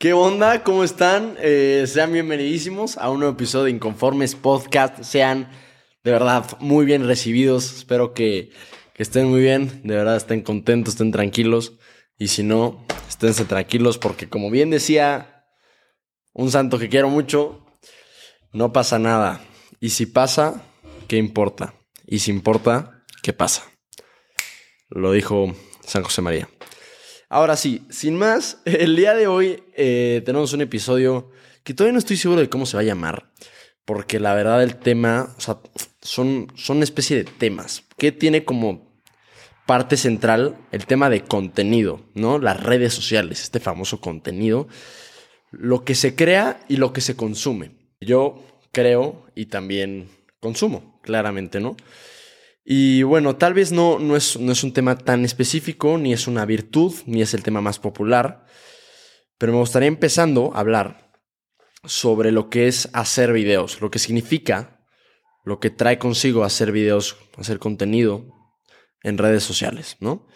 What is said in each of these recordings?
¿Qué onda? ¿Cómo están? Eh, sean bienvenidísimos a un nuevo episodio de Inconformes Podcast. Sean de verdad muy bien recibidos. Espero que, que estén muy bien. De verdad estén contentos, estén tranquilos. Y si no, esténse tranquilos porque como bien decía un santo que quiero mucho, no pasa nada. Y si pasa, ¿qué importa? Y si importa, ¿qué pasa? Lo dijo San José María. Ahora sí, sin más, el día de hoy eh, tenemos un episodio que todavía no estoy seguro de cómo se va a llamar, porque la verdad el tema, o sea, son, son una especie de temas, que tiene como parte central el tema de contenido, ¿no? Las redes sociales, este famoso contenido, lo que se crea y lo que se consume. Yo creo y también consumo, claramente, ¿no? Y bueno, tal vez no, no, es, no es un tema tan específico, ni es una virtud, ni es el tema más popular, pero me gustaría empezando a hablar sobre lo que es hacer videos, lo que significa, lo que trae consigo hacer videos, hacer contenido en redes sociales, ¿no?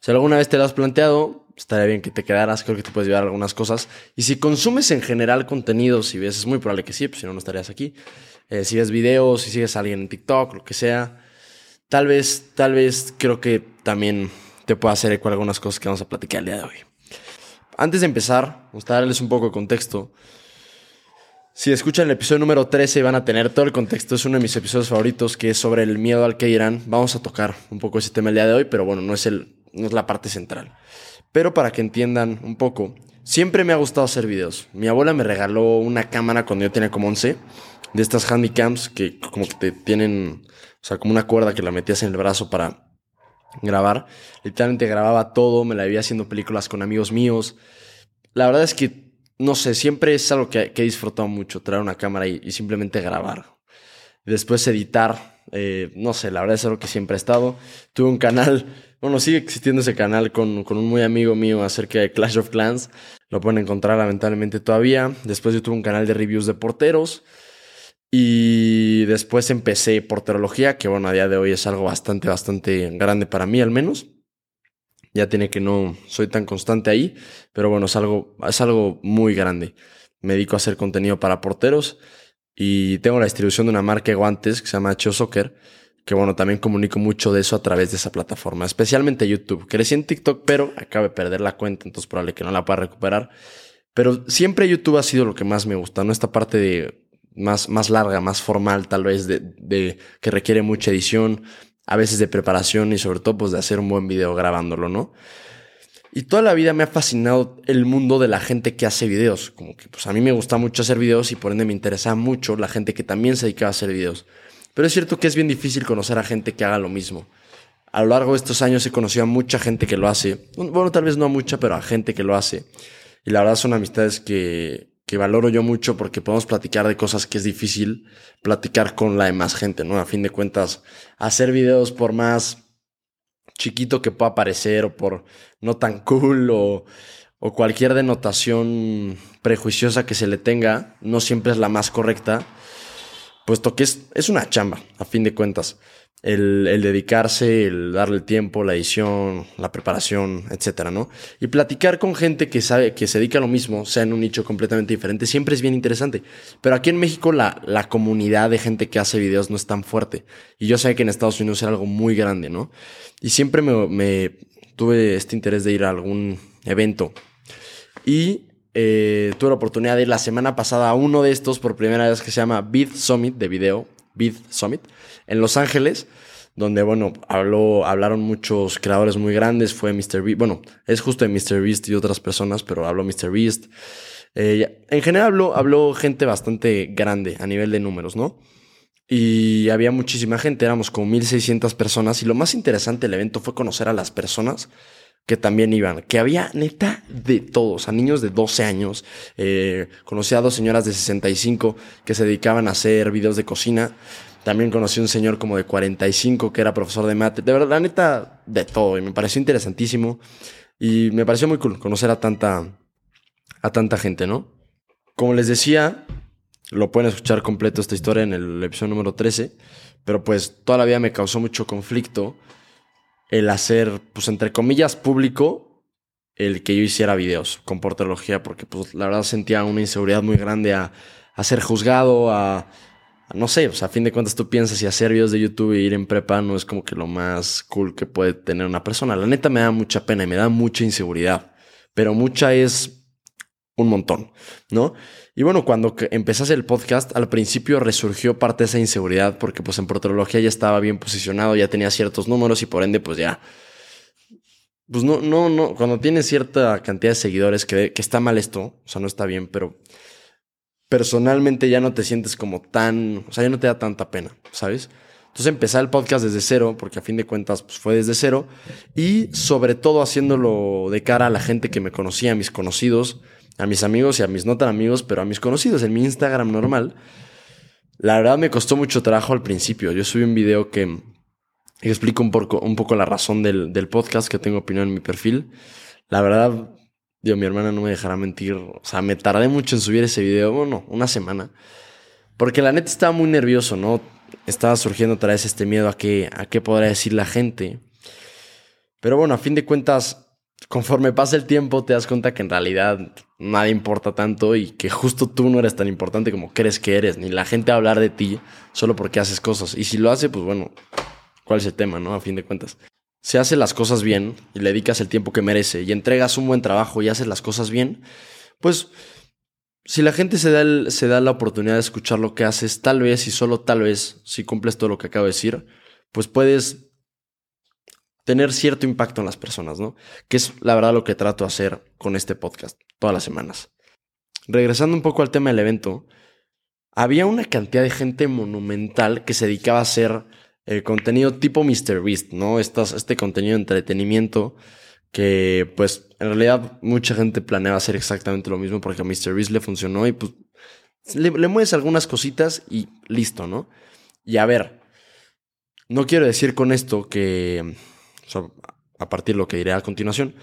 Si alguna vez te lo has planteado, estaría bien que te quedaras, creo que te puedes llevar algunas cosas. Y si consumes en general contenido, si ves, es muy probable que sí, pues si no, no estarías aquí. Eh, si ves videos, si sigues a alguien en TikTok, lo que sea, Tal vez, tal vez creo que también te pueda hacer eco algunas cosas que vamos a platicar el día de hoy. Antes de empezar, me gustaría darles un poco de contexto. Si escuchan el episodio número 13 van a tener todo el contexto. Es uno de mis episodios favoritos que es sobre el miedo al que irán. Vamos a tocar un poco ese tema el día de hoy, pero bueno, no es, el, no es la parte central. Pero para que entiendan un poco, siempre me ha gustado hacer videos. Mi abuela me regaló una cámara cuando yo tenía como 11, de estas handycams que como que te tienen o sea, como una cuerda que la metías en el brazo para grabar. Literalmente grababa todo, me la veía haciendo películas con amigos míos. La verdad es que, no sé, siempre es algo que, he disfrutado mucho, traer una cámara y, simplemente grabar. Después editar, eh, no sé, la verdad es algo que siempre he estado. Tuve un canal, bueno, sigue existiendo ese canal con, con un muy amigo mío acerca de Clash of Clans. Lo pueden encontrar lamentablemente todavía. Después yo tuve un canal de reviews de porteros. Y después empecé porterología, que bueno, a día de hoy es algo bastante, bastante grande para mí al menos. Ya tiene que no soy tan constante ahí, pero bueno, es algo, es algo muy grande. Me dedico a hacer contenido para porteros y tengo la distribución de una marca de guantes que se llama Cho Soccer, que bueno, también comunico mucho de eso a través de esa plataforma, especialmente YouTube. Crecí en TikTok, pero acabo de perder la cuenta, entonces probable que no la pueda recuperar. Pero siempre YouTube ha sido lo que más me gusta, ¿no? Esta parte de más, más larga, más formal tal vez, de, de, que requiere mucha edición, a veces de preparación y sobre todo pues de hacer un buen video grabándolo, ¿no? Y toda la vida me ha fascinado el mundo de la gente que hace videos. Como que pues a mí me gusta mucho hacer videos y por ende me interesa mucho la gente que también se dedica a hacer videos. Pero es cierto que es bien difícil conocer a gente que haga lo mismo. A lo largo de estos años he conocido a mucha gente que lo hace. Bueno, tal vez no a mucha, pero a gente que lo hace. Y la verdad son amistades que, que valoro yo mucho porque podemos platicar de cosas que es difícil platicar con la demás gente, ¿no? A fin de cuentas, hacer videos por más chiquito que pueda parecer o por no tan cool o, cualquier denotación prejuiciosa que se le tenga, no siempre es la más correcta, puesto que es, es una chamba, a fin de cuentas el, dedicarse, el darle el tiempo, la edición, la preparación, etcétera, ¿no? Y platicar con gente que sabe, que se dedica a lo mismo, sea en un nicho completamente diferente, siempre es bien interesante. Pero aquí en México la, la comunidad de gente que hace videos no es tan fuerte. Y yo sé que en Estados Unidos era algo muy grande, ¿no? Y siempre me, tuve este interés de ir a algún evento. Y eh, tuve la oportunidad de ir la semana pasada a uno de estos por primera vez que se llama Beat Summit de video, Beat Summit en Los Ángeles, donde, bueno, habló, hablaron muchos creadores muy grandes, fue Mr. Beast, bueno, es justo de Mr. Beast y otras personas, pero habló Mr. Beast. Eh, en general habló, habló gente bastante grande a nivel de números, ¿no? Y había muchísima gente, éramos como 1600 personas y lo más interesante del evento fue conocer a las personas que también iban, que había neta de todos, a niños de 12 años, eh, conocí a dos señoras de 65 que se dedicaban a hacer videos de cocina, también conocí a un señor como de 45 que era profesor de mate. De verdad, la neta, de todo. Y me pareció interesantísimo. Y me pareció muy cool conocer a tanta, a tanta gente, ¿no? Como les decía, lo pueden escuchar completo esta historia en el episodio número 13. Pero pues toda la vida me causó mucho conflicto el hacer, pues entre comillas, público el que yo hiciera videos con portología, porque pues la verdad sentía una inseguridad muy grande a, a ser juzgado, a, no sé, o sea, a fin de cuentas tú piensas y hacer videos de YouTube e ir en prepa no es como que lo más cool que puede tener una persona. La neta me da mucha pena y me da mucha inseguridad, pero mucha es un montón, ¿no? Y bueno, cuando empecé el podcast, al principio resurgió parte de esa inseguridad porque pues en portología ya estaba bien posicionado, ya tenía ciertos números y por ende pues ya... Pues no, no, no, cuando tienes cierta cantidad de seguidores que, que está mal esto, o sea, no está bien, pero personalmente ya no te sientes como tan, o sea, ya no te da tanta pena, ¿sabes? Entonces empecé el podcast desde cero, porque a fin de cuentas pues, fue desde cero, y sobre todo haciéndolo de cara a la gente que me conocía, a mis conocidos, a mis amigos y a mis no tan amigos, pero a mis conocidos en mi Instagram normal. La verdad me costó mucho trabajo al principio. Yo subí un video que explico un poco, un poco la razón del, del podcast, que tengo opinión en mi perfil. La verdad, Dios, mi hermana no me dejará mentir. O sea, me tardé mucho en subir ese video. Bueno, una semana. Porque la neta estaba muy nervioso, ¿no? Estaba surgiendo otra vez este miedo a qué, a qué podrá decir la gente. Pero bueno, a fin de cuentas, conforme pasa el tiempo, te das cuenta que en realidad nadie importa tanto y que justo tú no eres tan importante como crees que eres. Ni la gente va a hablar de ti solo porque haces cosas. Y si lo hace, pues bueno, ¿cuál es el tema, no? A fin de cuentas si haces las cosas bien y le dedicas el tiempo que merece y entregas un buen trabajo y haces las cosas bien, pues si la gente se da, se da la oportunidad de escuchar lo que haces, tal vez y solo tal vez, si cumples todo lo que acabo de decir, pues puedes tener cierto impacto en las personas, ¿no? Que es la verdad lo que trato de hacer con este podcast todas las semanas. Regresando un poco al tema del evento, había una cantidad de gente monumental que se dedicaba a hacer el contenido tipo MrBeast, ¿no? este contenido de entretenimiento que pues en realidad mucha gente planeaba hacer exactamente lo mismo porque a MrBeast le funcionó y pues le, mueves algunas cositas y listo, ¿no? Y a ver, no quiero decir con esto que, a partir de lo que diré a continuación,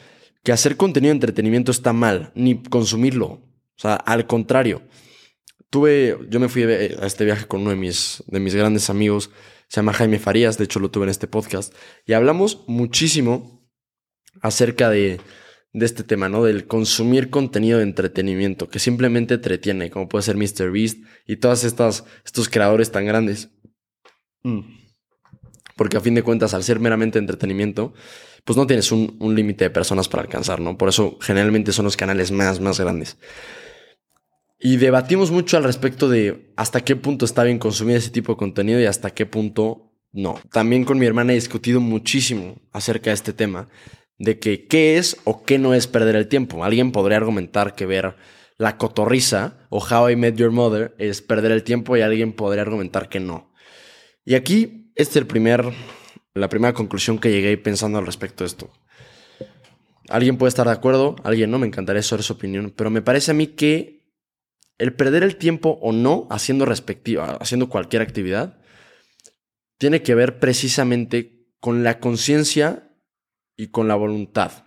que hacer contenido de entretenimiento está mal, ni consumirlo. O sea, al contrario. Tuve, yo me fui a este viaje con uno de mis, de mis grandes amigos se llama Jaime Farías, de hecho lo tuve en este podcast, y hablamos muchísimo acerca de, este tema, ¿no? Del consumir contenido de entretenimiento, que simplemente entretiene, como puede ser MrBeast y todos estos creadores tan grandes. Mm. Porque a fin de cuentas, al ser meramente entretenimiento, pues no tienes un, un límite de personas para alcanzar, ¿no? Por eso generalmente son los canales más, más grandes. Y debatimos mucho al respecto de hasta qué punto está bien consumir ese tipo de contenido y hasta qué punto no. También con mi hermana he discutido muchísimo acerca de este tema, de que qué es o qué no es perder el tiempo. Alguien podría argumentar que ver La Cotorriza o How I Met Your Mother es perder el tiempo y alguien podría argumentar que no. Y aquí este es el primer, la primera conclusión que llegué pensando al respecto de esto. Alguien puede estar de acuerdo, alguien no, me encantaría saber su opinión, pero me parece a mí que el perder el tiempo o no haciendo respectiva, haciendo cualquier actividad, tiene que ver precisamente con la conciencia y con la voluntad.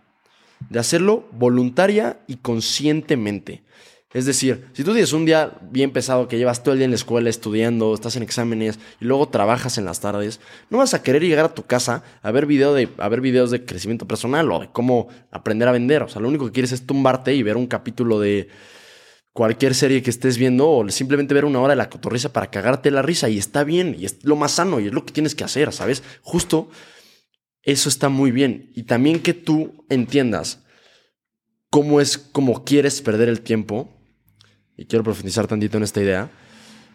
De hacerlo voluntaria y conscientemente. Es decir, si tú tienes un día bien pesado que llevas todo el día en la escuela estudiando, estás en exámenes y luego trabajas en las tardes, no vas a querer llegar a tu casa a ver, video de, a ver videos de crecimiento personal o de cómo aprender a vender. O sea, lo único que quieres es tumbarte y ver un capítulo de, cualquier serie que estés viendo o simplemente ver una hora de la cotorriza para cagarte la risa y está bien y es lo más sano y es lo que tienes que hacer, ¿sabes? Justo eso está muy bien y también que tú entiendas cómo es como quieres perder el tiempo y quiero profundizar tantito en esta idea.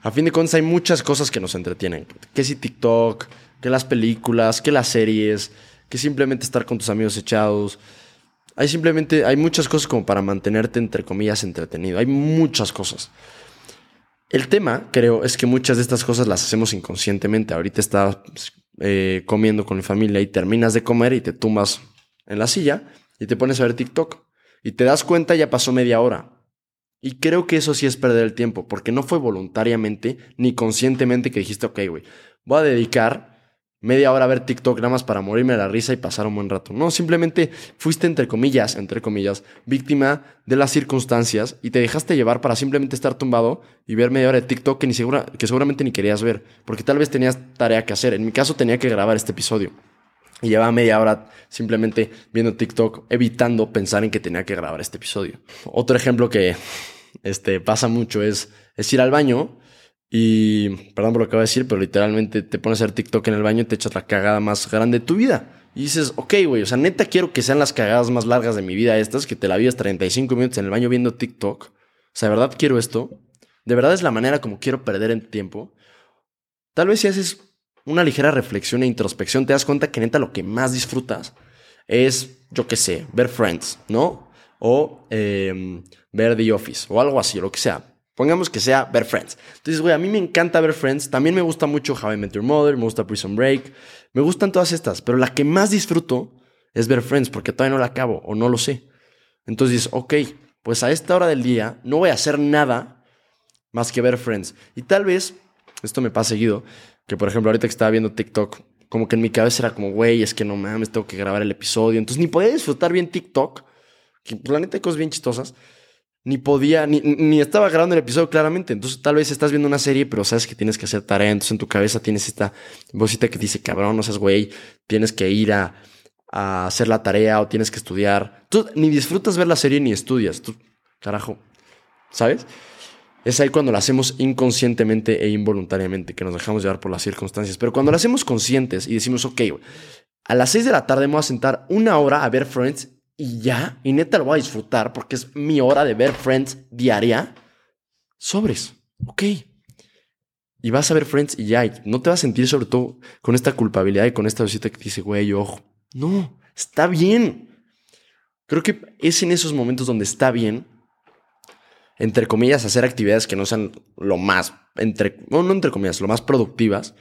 A fin de cuentas hay muchas cosas que nos entretienen, que si TikTok, que las películas, que las series, que simplemente estar con tus amigos echados, hay simplemente, hay muchas cosas como para mantenerte, entre comillas, entretenido. Hay muchas cosas. El tema, creo, es que muchas de estas cosas las hacemos inconscientemente. Ahorita estás eh, comiendo con mi familia y terminas de comer y te tumbas en la silla y te pones a ver TikTok. Y te das cuenta, ya pasó media hora. Y creo que eso sí es perder el tiempo, porque no fue voluntariamente ni conscientemente que dijiste, ok, güey, voy a dedicar media hora a ver TikTok nada más para morirme de la risa y pasar un buen rato. No, simplemente fuiste entre comillas, entre comillas, víctima de las circunstancias y te dejaste llevar para simplemente estar tumbado y ver media hora de TikTok que, ni segura, que seguramente ni querías ver, porque tal vez tenías tarea que hacer. En mi caso tenía que grabar este episodio. Y llevaba media hora simplemente viendo TikTok, evitando pensar en que tenía que grabar este episodio. Otro ejemplo que este, pasa mucho es, es ir al baño y, perdón por lo que voy a decir, pero literalmente te pones a hacer TikTok en el baño y te echas la cagada más grande de tu vida. Y dices, ok, güey, o sea, neta quiero que sean las cagadas más largas de mi vida estas, que te la vives 35 minutos en el baño viendo TikTok. O sea, ¿de verdad quiero esto? ¿De verdad es la manera como quiero perder el tiempo? Tal vez si haces una ligera reflexión e introspección, te das cuenta que neta lo que más disfrutas es, yo qué sé, ver Friends, ¿no? O em, ver The Office, o algo así, lo que sea. Pongamos que sea ver Friends. Entonces, güey, a mí me encanta ver Friends. También me gusta mucho How I Met Your Mother, me gusta Prison Break. Me gustan todas estas, pero la que más disfruto es ver Friends porque todavía no la acabo o no lo sé. Entonces ok, pues a esta hora del día no voy a hacer nada más que ver Friends. Y tal vez, esto me pasa seguido, que por ejemplo ahorita que estaba viendo TikTok, como que en mi cabeza era como, güey, es que no mames, tengo que grabar el episodio. Entonces ni podía disfrutar bien TikTok, que la neta hay cosas bien chistosas ni podía, ni, estaba grabando el episodio claramente. Entonces, tal vez estás viendo una serie, pero sabes que tienes que hacer tarea. Entonces, en tu cabeza tienes esta vocita que dice, cabrón, no seas güey, tienes que ir a, hacer la tarea o tienes que estudiar. Tú ni disfrutas ver la serie ni estudias. Tú, carajo, ¿sabes? Es ahí cuando lo hacemos inconscientemente e involuntariamente, que nos dejamos llevar por las circunstancias. Pero cuando lo hacemos conscientes y decimos, ok, a las 6 de la tarde me voy a sentar una hora a ver Friends y ya, y neta lo voy a disfrutar porque es mi hora de ver Friends diaria, sobres, ok. Y vas a ver Friends y ya, no te vas a sentir sobre todo con esta culpabilidad y con esta visita que dice, güey, ojo, no, está bien. Creo que es en esos momentos donde está bien, entre comillas, hacer actividades que no sean lo más, entre, no, no entre comillas, lo más productivas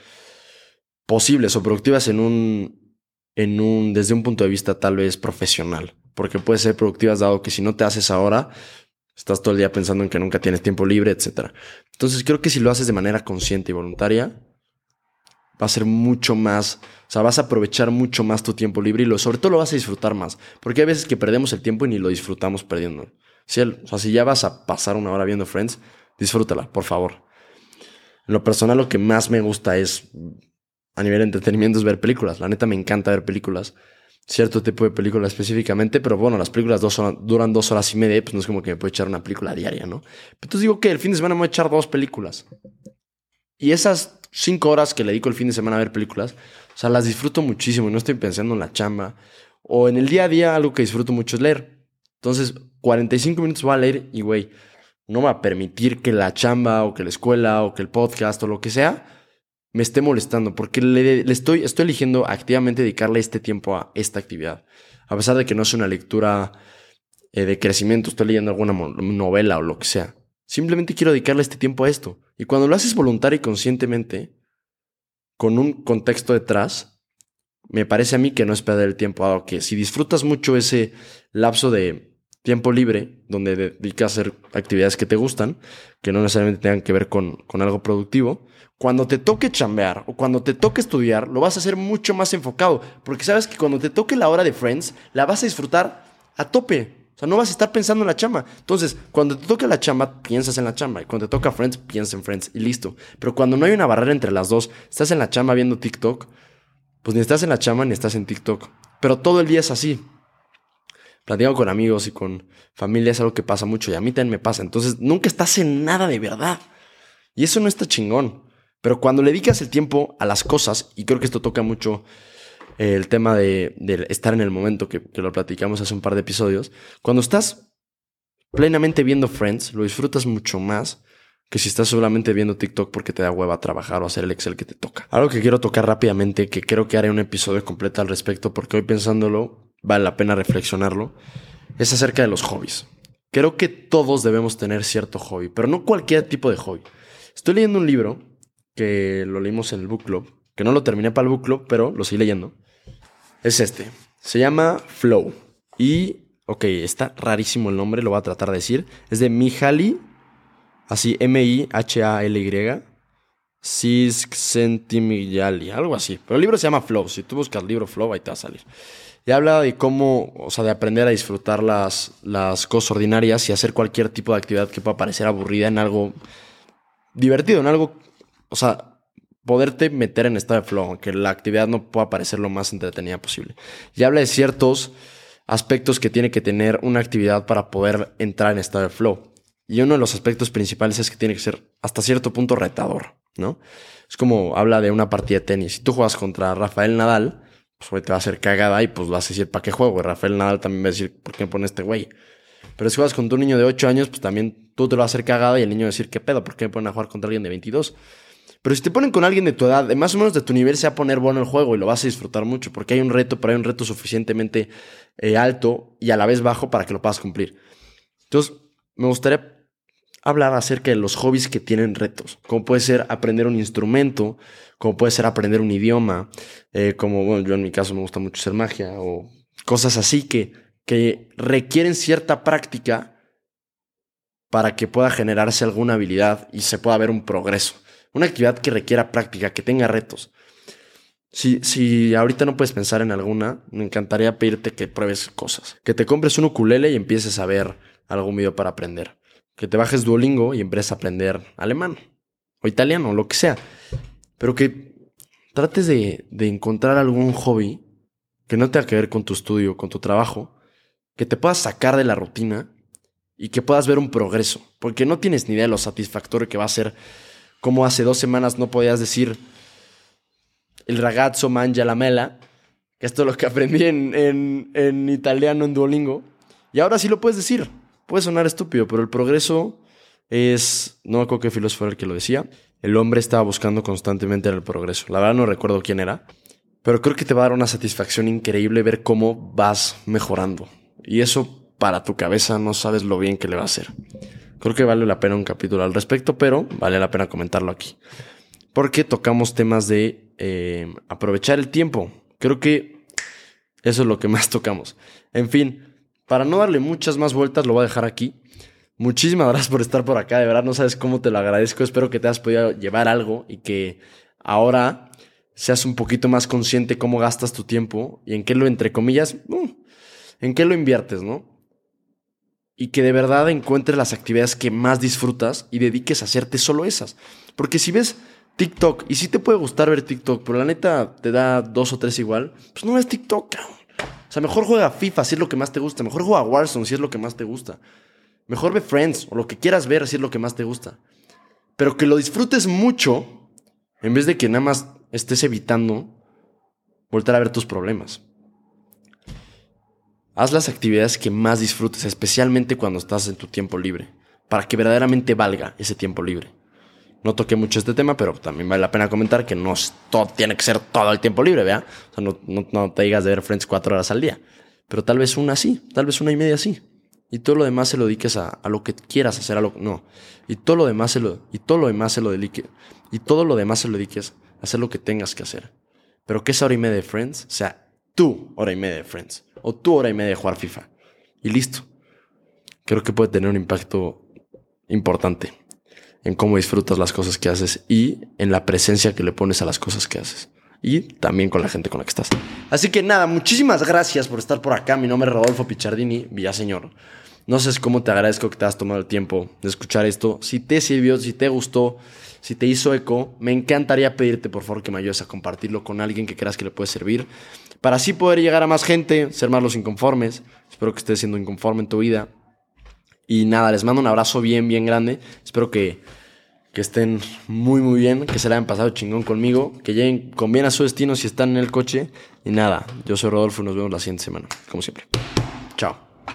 posibles o productivas en un, en un, desde un punto de vista tal vez profesional porque puede ser productivas dado que si no te haces ahora, estás todo el día pensando en que nunca tienes tiempo libre, etc. Entonces creo que si lo haces de manera consciente y voluntaria, va a ser mucho más, o sea, vas a aprovechar mucho más tu tiempo libre y lo, sobre todo lo vas a disfrutar más, porque hay veces que perdemos el tiempo y ni lo disfrutamos perdiendo. Si, o sea, si ya vas a pasar una hora viendo Friends, disfrútala, por favor. En lo personal lo que más me gusta es, a nivel de entretenimiento, es ver películas. La neta me encanta ver películas cierto tipo de película específicamente, pero bueno, las películas dos duran dos horas y media, pues no es como que me puedo echar una película diaria, ¿no? Entonces digo que el fin de semana me voy a echar dos películas. Y esas cinco horas que le dedico el fin de semana a ver películas, o sea, las disfruto muchísimo y no estoy pensando en la chamba. O en el día a día algo que disfruto mucho es leer. Entonces, 45 minutos voy a leer y, güey, no va a permitir que la chamba o que la escuela o que el podcast o lo que sea me esté molestando, porque le, estoy, estoy eligiendo activamente dedicarle este tiempo a esta actividad. A pesar de que no es una lectura eh, de crecimiento, estoy leyendo alguna novela o lo que sea. Simplemente quiero dedicarle este tiempo a esto. Y cuando lo haces voluntario y conscientemente, con un contexto detrás, me parece a mí que no es perder el tiempo, dado que si disfrutas mucho ese lapso de tiempo libre, donde dedicas a hacer actividades que te gustan, que no necesariamente tengan que ver con, con algo productivo, cuando te toque chambear o cuando te toque estudiar, lo vas a hacer mucho más enfocado. Porque sabes que cuando te toque la hora de Friends, la vas a disfrutar a tope. O sea, no vas a estar pensando en la chamba. Entonces, cuando te toque la chamba, piensas en la chamba. Y cuando te toca Friends, piensas en Friends. Y listo. Pero cuando no hay una barrera entre las dos, estás en la chamba viendo TikTok, pues ni estás en la chamba ni estás en TikTok. Pero todo el día es así. Platico con amigos y con familia, es algo que pasa mucho. Y a mí también me pasa. Entonces, nunca estás en nada de verdad. Y eso no está chingón. Pero cuando le dedicas el tiempo a las cosas, y creo que esto toca mucho eh, el tema de, estar en el momento que, lo platicamos hace un par de episodios, cuando estás plenamente viendo Friends, lo disfrutas mucho más que si estás solamente viendo TikTok porque te da hueva trabajar o hacer el Excel que te toca. Algo que quiero tocar rápidamente, que creo que haré un episodio completo al respecto, porque hoy pensándolo, vale la pena reflexionarlo, es acerca de los hobbies. Creo que todos debemos tener cierto hobby, pero no cualquier tipo de hobby. Estoy leyendo un libro que lo leímos en el book club, que no lo terminé para el book club, pero lo seguí leyendo, es este. Se llama Flow. Y, ok, está rarísimo el nombre, lo voy a tratar de decir. Es de Mihaly, así M-I-H-A-L-Y, Csikszentmihalyi, algo así. Pero el libro se llama Flow. Si tú buscas el libro Flow, ahí te va a salir. Y habla de cómo, o sea, de aprender a disfrutar las, las cosas ordinarias y hacer cualquier tipo de actividad que pueda parecer aburrida en algo divertido, en algo o sea, poderte meter en estado de flow, aunque la actividad no pueda parecer lo más entretenida posible. Y habla de ciertos aspectos que tiene que tener una actividad para poder entrar en estado de flow. Y uno de los aspectos principales es que tiene que ser hasta cierto punto retador, ¿no? Es como habla de una partida de tenis. Si tú juegas contra Rafael Nadal, pues te va a hacer cagada y pues vas a decir, ¿para qué juego? Rafael Nadal también va a decir, ¿por qué me pone este güey? Pero si juegas contra un niño de 8 años, pues también tú te lo vas a hacer cagada y el niño va a decir, ¿qué pedo? ¿Por qué me ponen a jugar contra alguien de 22? Pero si te ponen con alguien de tu edad, más o menos de tu nivel, se va a poner bueno el juego y lo vas a disfrutar mucho, porque hay un reto, pero hay un reto suficientemente eh, alto y a la vez bajo para que lo puedas cumplir. Entonces, me gustaría hablar acerca de los hobbies que tienen retos, como puede ser aprender un instrumento, como puede ser aprender un idioma, eh, como, bueno, yo en mi caso me gusta mucho hacer magia, o cosas así que, que requieren cierta práctica para que pueda generarse alguna habilidad y se pueda ver un progreso. Una actividad que requiera práctica, que tenga retos. Si, si ahorita no puedes pensar en alguna, me encantaría pedirte que pruebes cosas. Que te compres un ukulele y empieces a ver algún video para aprender. Que te bajes Duolingo y empieces a aprender alemán o italiano, lo que sea. Pero que trates de, de encontrar algún hobby que no tenga que ver con tu estudio, con tu trabajo, que te puedas sacar de la rutina y que puedas ver un progreso. Porque no tienes ni idea de lo satisfactorio que va a ser como hace dos semanas no podías decir el ragazzo mangia la mela, que esto es lo que aprendí en, en, italiano en Duolingo, y ahora sí lo puedes decir. Puede sonar estúpido, pero el progreso es, no acuerdo qué filósofo era el que lo decía, el hombre estaba buscando constantemente el progreso. La verdad no recuerdo quién era, pero creo que te va a dar una satisfacción increíble ver cómo vas mejorando. Y eso para tu cabeza no sabes lo bien que le va a hacer. Creo que vale la pena un capítulo al respecto, pero vale la pena comentarlo aquí. Porque tocamos temas de eh, aprovechar el tiempo. Creo que eso es lo que más tocamos. En fin, para no darle muchas más vueltas, lo voy a dejar aquí. Muchísimas gracias por estar por acá. De verdad, no sabes cómo te lo agradezco. Espero que te hayas podido llevar algo y que ahora seas un poquito más consciente cómo gastas tu tiempo y en qué lo, entre comillas, uh, en qué lo inviertes, ¿no? y que de verdad encuentres las actividades que más disfrutas y dediques a hacerte solo esas. Porque si ves TikTok, y si te puede gustar ver TikTok, pero la neta te da dos o tres igual, pues no ves TikTok, O sea, mejor juega FIFA si es lo que más te gusta. Mejor juega Warzone si es lo que más te gusta. Mejor ve Friends o lo que quieras ver si es lo que más te gusta. Pero que lo disfrutes mucho en vez de que nada más estés evitando volver a ver tus problemas. Haz las actividades que más disfrutes, especialmente cuando estás en tu tiempo libre, para que verdaderamente valga ese tiempo libre. No toqué mucho este tema, pero también vale la pena comentar que no todo, tiene que ser todo el tiempo libre, ¿vea? O sea, no, te digas de ver Friends cuatro horas al día, pero tal vez una sí, tal vez una y media sí. Y todo lo demás se lo dediques a, lo que quieras hacer, a lo no. Y todo lo demás se lo, y todo lo demás se lo dedique, y todo lo demás se lo dediques a hacer lo que tengas que hacer. Pero que esa hora y media de Friends sea tu hora y media de Friends o tu hora y media de jugar FIFA. Y listo. Creo que puede tener un impacto importante en cómo disfrutas las cosas que haces y en la presencia que le pones a las cosas que haces. Y también con la gente con la que estás. Así que nada, muchísimas gracias por estar por acá. Mi nombre es Rodolfo Pichardini, Villaseñor. No sé cómo te agradezco que te has tomado el tiempo de escuchar esto. Si te sirvió, si te gustó, si te hizo eco, me encantaría pedirte por favor que me ayudes a compartirlo con alguien que creas que le puede servir para así poder llegar a más gente, ser más los inconformes. Espero que estés siendo inconforme en tu vida. Y nada, les mando un abrazo bien, bien grande. Espero que, que estén muy, muy bien, que se la hayan pasado chingón conmigo, que lleguen con bien a su destino si están en el coche. Y nada, yo soy Rodolfo y nos vemos la siguiente semana, como siempre. Chao.